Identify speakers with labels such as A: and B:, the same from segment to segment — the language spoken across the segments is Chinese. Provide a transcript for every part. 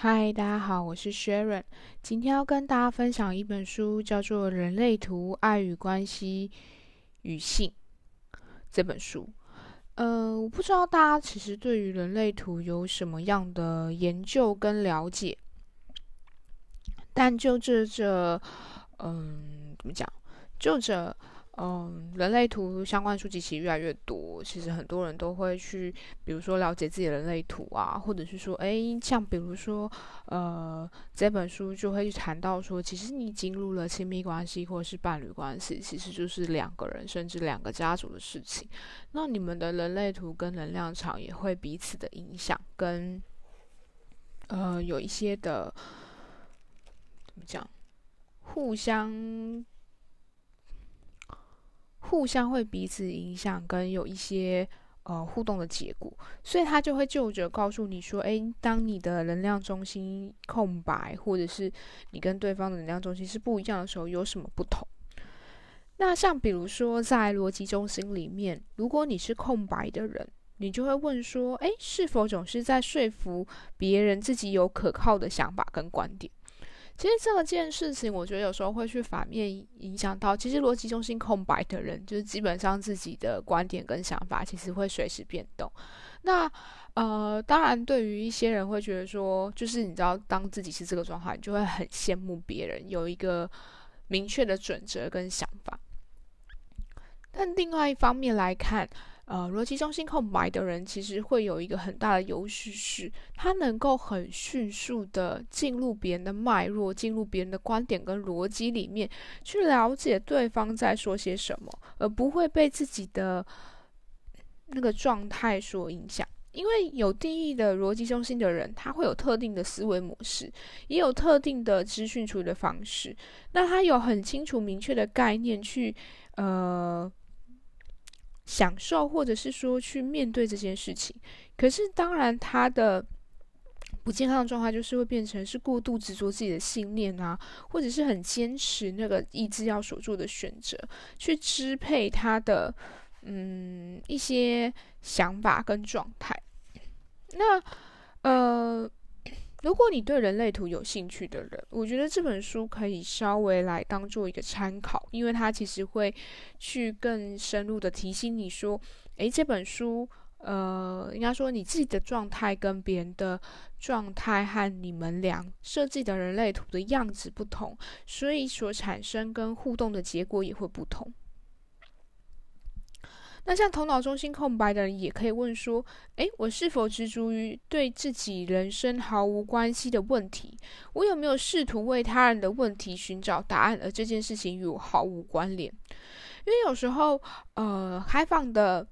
A: 嗨，大家好，我是 Sharon。今天要跟大家分享一本书，叫做《人类图：爱与关系与性》这本书。呃，我不知道大家其实对于人类图有什么样的研究跟了解，但就这这，嗯，怎么讲？就这。嗯，人类图相关书籍其实越来越多。其实很多人都会去，比如说了解自己的人类图啊，或者是说，哎，像比如说，呃，这本书就会谈到说，其实你进入了亲密关系或者是伴侣关系，其实就是两个人甚至两个家族的事情。那你们的人类图跟能量场也会彼此的影响，跟呃有一些的怎么讲，互相。互相会彼此影响，跟有一些呃互动的结果，所以他就会就着告诉你说，诶，当你的能量中心空白，或者是你跟对方的能量中心是不一样的时候，有什么不同？那像比如说在逻辑中心里面，如果你是空白的人，你就会问说，诶，是否总是在说服别人自己有可靠的想法跟观点？其实这件事情，我觉得有时候会去反面影响到。其实逻辑中心空白的人，就是基本上自己的观点跟想法，其实会随时变动。那呃，当然，对于一些人会觉得说，就是你知道，当自己是这个状态，你就会很羡慕别人有一个明确的准则跟想法。但另外一方面来看，呃，逻辑中心空白的人其实会有一个很大的优势，是他能够很迅速的进入别人的脉络，进入别人的观点跟逻辑里面，去了解对方在说些什么，而不会被自己的那个状态所影响。因为有定义的逻辑中心的人，他会有特定的思维模式，也有特定的资讯处理的方式。那他有很清楚明确的概念去，呃。享受，或者是说去面对这件事情，可是当然，他的不健康的状态就是会变成是过度执着自己的信念啊，或者是很坚持那个意志要所做的选择，去支配他的嗯一些想法跟状态。那呃。如果你对人类图有兴趣的人，我觉得这本书可以稍微来当做一个参考，因为它其实会去更深入的提醒你说，诶，这本书，呃，应该说你自己的状态跟别人的状态和你们俩设计的人类图的样子不同，所以所产生跟互动的结果也会不同。那像头脑中心空白的人，也可以问说：诶，我是否执着于对自己人生毫无关系的问题？我有没有试图为他人的问题寻找答案，而这件事情与我毫无关联？因为有时候，呃，开放的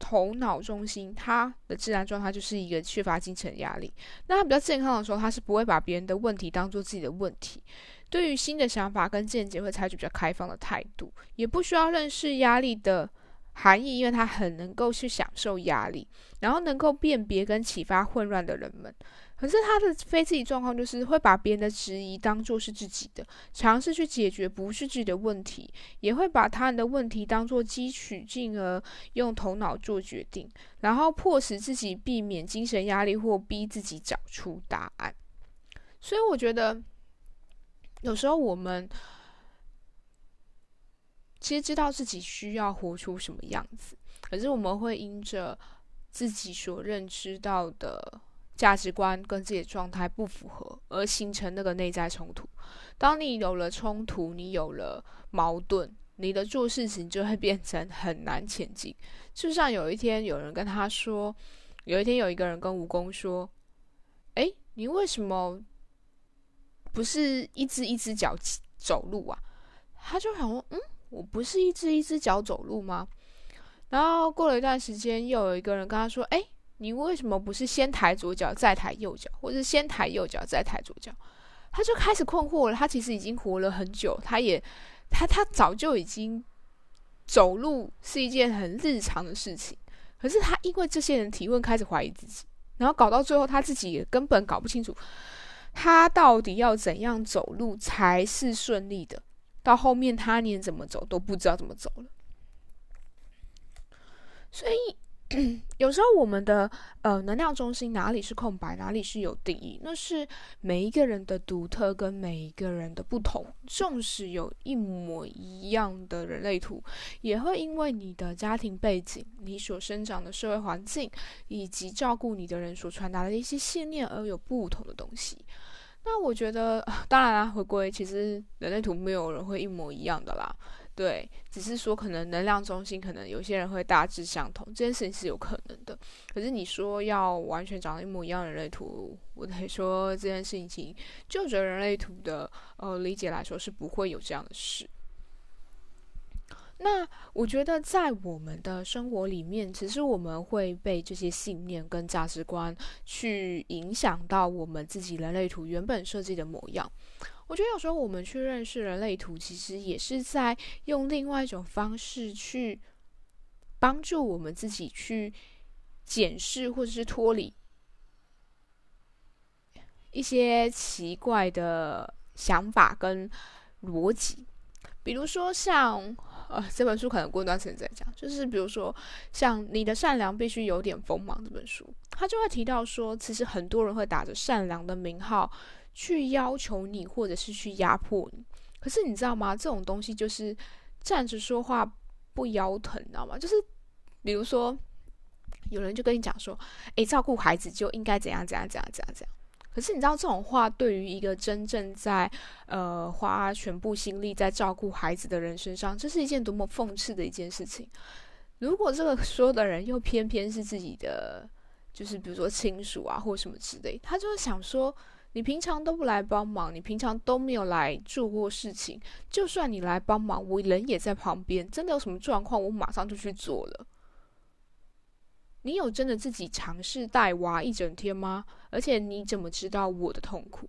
A: 头脑中心，它的自然状态就是一个缺乏精神压力。那他比较健康的时候，他是不会把别人的问题当做自己的问题。对于新的想法跟见解，会采取比较开放的态度，也不需要认识压力的。含义，因为他很能够去享受压力，然后能够辨别跟启发混乱的人们。可是他的非自己状况就是会把别人的质疑当做是自己的，尝试去解决不是自己的问题，也会把他人的问题当做汲取，进而用头脑做决定，然后迫使自己避免精神压力或逼自己找出答案。所以我觉得有时候我们。其实知道自己需要活出什么样子，可是我们会因着自己所认知到的价值观跟自己的状态不符合，而形成那个内在冲突。当你有了冲突，你有了矛盾，你的做事情就会变成很难前进。就像有一天有人跟他说，有一天有一个人跟蜈蚣说：“哎，你为什么不是一只一只脚走路啊？”他就想说：“嗯。”我不是一只一只脚走路吗？然后过了一段时间，又有一个人跟他说：“哎，你为什么不是先抬左脚再抬右脚，或者先抬右脚再抬左脚？”他就开始困惑了。他其实已经活了很久，他也他他早就已经走路是一件很日常的事情。可是他因为这些人提问，开始怀疑自己，然后搞到最后，他自己也根本搞不清楚，他到底要怎样走路才是顺利的。到后面，他连怎么走都不知道怎么走了。所以，有时候我们的呃能量中心哪里是空白，哪里是有定义，那是每一个人的独特跟每一个人的不同。纵使有一模一样的人类图，也会因为你的家庭背景、你所生长的社会环境以及照顾你的人所传达的一些信念而有不同的东西。那我觉得，当然啦，回归其实人类图没有人会一模一样的啦。对，只是说可能能量中心可能有些人会大致相同，这件事情是有可能的。可是你说要完全长得一模一样的人类图，我得说这件事情，就着人类图的呃理解来说，是不会有这样的事。那我觉得在我们的生活里面，其实我们会被这些信念跟价值观去影响到我们自己人类图原本设计的模样。我觉得有时候我们去认识人类图，其实也是在用另外一种方式去帮助我们自己去检视或者是脱离一些奇怪的想法跟逻辑。比如说像呃这本书可能过段时间再讲，就是比如说像你的善良必须有点锋芒这本书，他就会提到说，其实很多人会打着善良的名号。去要求你，或者是去压迫你，可是你知道吗？这种东西就是站着说话不腰疼，你知道吗？就是比如说，有人就跟你讲说：“诶，照顾孩子就应该怎样怎样怎样怎样怎样。”可是你知道，这种话对于一个真正在呃花全部心力在照顾孩子的人身上，这是一件多么讽刺的一件事情。如果这个说的人又偏偏是自己的，就是比如说亲属啊，或什么之类，他就是想说。你平常都不来帮忙，你平常都没有来做过事情。就算你来帮忙，我人也在旁边。真的有什么状况，我马上就去做了。你有真的自己尝试带娃一整天吗？而且你怎么知道我的痛苦？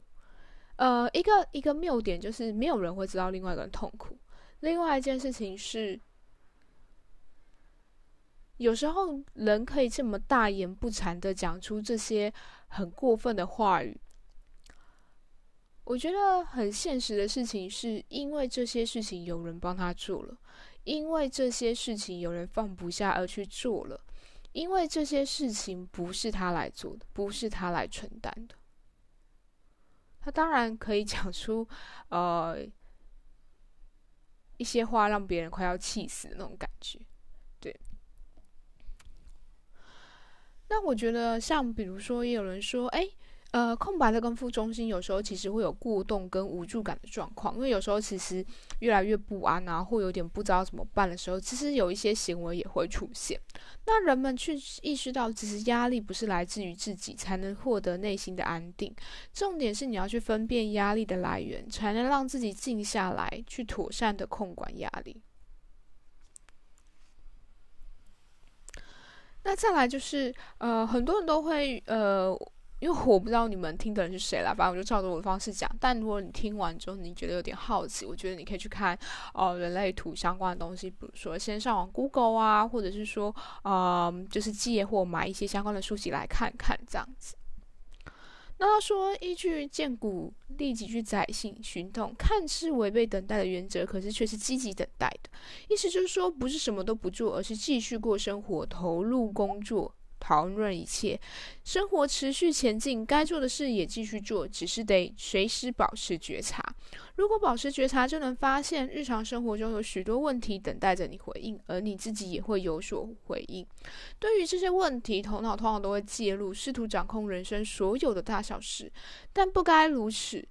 A: 呃，一个一个谬点就是没有人会知道另外一个人痛苦。另外一件事情是，有时候人可以这么大言不惭的讲出这些很过分的话语。我觉得很现实的事情，是因为这些事情有人帮他做了，因为这些事情有人放不下而去做了，因为这些事情不是他来做的，不是他来承担的。他当然可以讲出呃一些话，让别人快要气死的那种感觉。对。那我觉得，像比如说，也有人说，哎。呃，空白的跟负中心有时候其实会有过动跟无助感的状况，因为有时候其实越来越不安啊，或有点不知道怎么办的时候，其实有一些行为也会出现。那人们去意识到，其实压力不是来自于自己才能获得内心的安定，重点是你要去分辨压力的来源，才能让自己静下来，去妥善的控管压力。那再来就是，呃，很多人都会，呃。因为我不知道你们听的人是谁啦，反正我就照着我的方式讲。但如果你听完之后你觉得有点好奇，我觉得你可以去看哦人类图相关的东西，比如说先上网 Google 啊，或者是说呃就是借或买一些相关的书籍来看看这样子。那他说，依据建股立即去载信寻动，看似违背等待的原则，可是却是积极等待的。意思就是说，不是什么都不做，而是继续过生活，投入工作。讨论一切，生活持续前进，该做的事也继续做，只是得随时保持觉察。如果保持觉察，就能发现日常生活中有许多问题等待着你回应，而你自己也会有所回应。对于这些问题，头脑通常都会介入，试图掌控人生所有的大小事，但不该如此。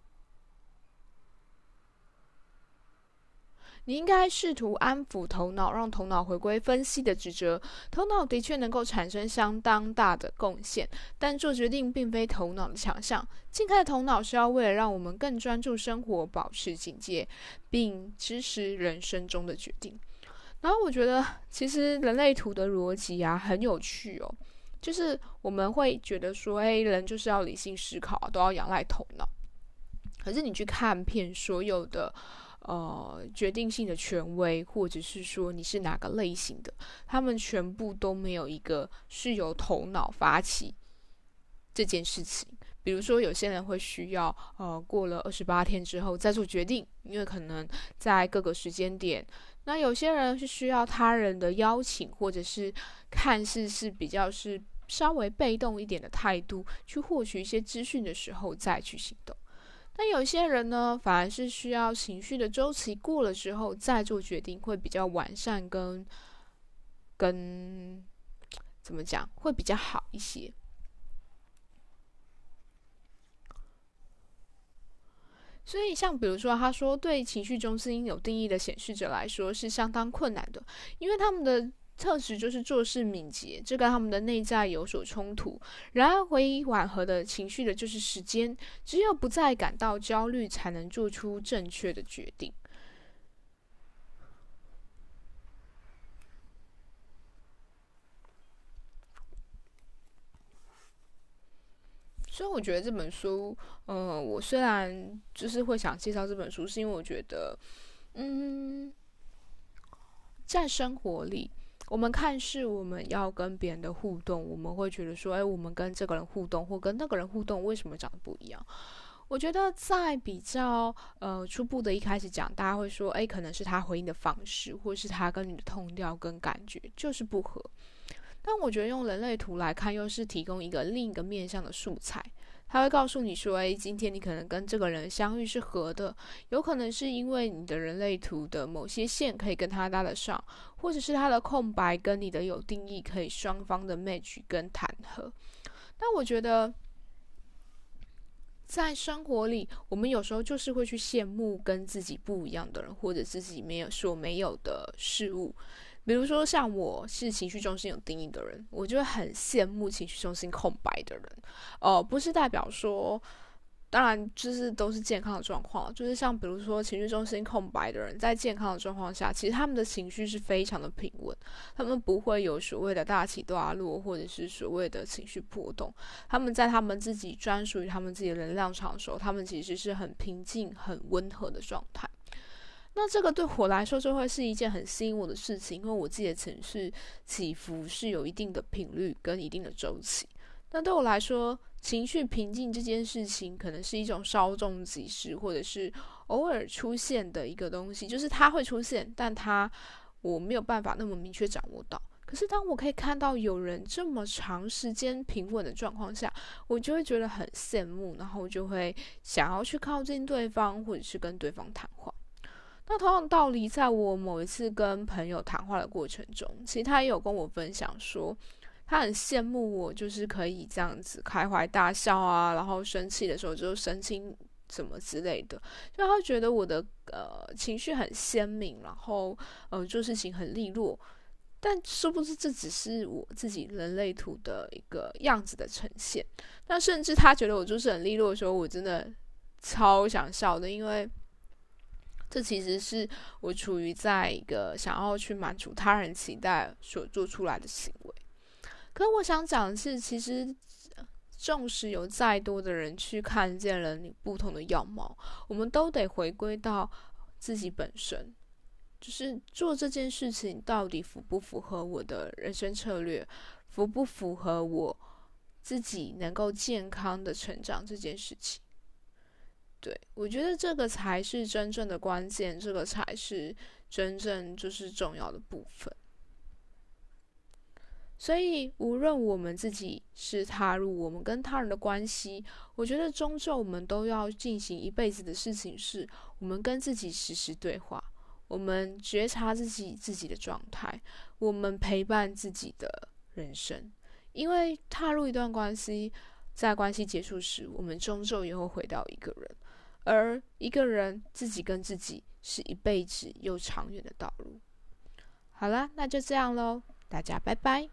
A: 你应该试图安抚头脑，让头脑回归分析的职责。头脑的确能够产生相当大的贡献，但做决定并非头脑的强项。静开的头脑是要为了让我们更专注生活，保持警戒，并支持人生中的决定。然后我觉得，其实人类图的逻辑啊很有趣哦，就是我们会觉得说，哎，人就是要理性思考，都要仰赖头脑。可是你去看片，所有的。呃，决定性的权威，或者是说你是哪个类型的，他们全部都没有一个是由头脑发起这件事情。比如说，有些人会需要呃过了二十八天之后再做决定，因为可能在各个时间点，那有些人是需要他人的邀请，或者是看似是比较是稍微被动一点的态度去获取一些资讯的时候再去行动。那有些人呢，反而是需要情绪的周期过了之后再做决定，会比较完善跟跟怎么讲，会比较好一些。所以，像比如说，他说对情绪中心有定义的显示者来说是相当困难的，因为他们的特质就是做事敏捷，这跟他们的内在有所冲突。然而，唯一缓和的情绪的就是时间，只有不再感到焦虑，才能做出正确的决定。所以我觉得这本书，嗯，我虽然就是会想介绍这本书，是因为我觉得，嗯，在生活里，我们看似我们要跟别人的互动，我们会觉得说，哎，我们跟这个人互动或跟那个人互动，为什么长得不一样？我觉得在比较呃初步的一开始讲，大家会说，哎，可能是他回应的方式，或是他跟你的痛调跟感觉就是不合。但我觉得用人类图来看，又是提供一个另一个面向的素材。他会告诉你说：“诶，今天你可能跟这个人相遇是合的，有可能是因为你的人类图的某些线可以跟他搭得上，或者是他的空白跟你的有定义可以双方的 match 跟谈合。”但我觉得，在生活里，我们有时候就是会去羡慕跟自己不一样的人，或者自己没有所没有的事物。比如说，像我是情绪中心有定义的人，我就会很羡慕情绪中心空白的人。哦，不是代表说，当然就是都是健康的状况。就是像比如说情绪中心空白的人，在健康的状况下，其实他们的情绪是非常的平稳，他们不会有所谓的大起大落，或者是所谓的情绪波动。他们在他们自己专属于他们自己的能量场的时候，他们其实是很平静、很温和的状态。那这个对我来说就会是一件很吸引我的事情，因为我自己的情绪起伏是有一定的频率跟一定的周期。那对我来说，情绪平静这件事情可能是一种稍纵即逝，或者是偶尔出现的一个东西，就是它会出现，但它我没有办法那么明确掌握到。可是当我可以看到有人这么长时间平稳的状况下，我就会觉得很羡慕，然后就会想要去靠近对方，或者是跟对方谈话。那同样道理，在我某一次跟朋友谈话的过程中，其实他也有跟我分享说，他很羡慕我，就是可以这样子开怀大笑啊，然后生气的时候就神情什么之类的，就他觉得我的呃情绪很鲜明，然后呃做事情很利落，但殊不知这只是我自己人类图的一个样子的呈现。那甚至他觉得我就是很利落的时候，我真的超想笑的，因为。这其实是我处于在一个想要去满足他人期待所做出来的行为。可我想讲的是，其实纵使有再多的人去看见了你不同的样貌，我们都得回归到自己本身，就是做这件事情到底符不符合我的人生策略，符不符合我自己能够健康的成长这件事情。对，我觉得这个才是真正的关键，这个才是真正就是重要的部分。所以，无论我们自己是踏入我们跟他人的关系，我觉得终究我们都要进行一辈子的事情，是我们跟自己实时对话，我们觉察自己自己的状态，我们陪伴自己的人生。因为踏入一段关系，在关系结束时，我们终究也会回到一个人。而一个人自己跟自己是一辈子又长远的道路。好了，那就这样喽，大家拜拜。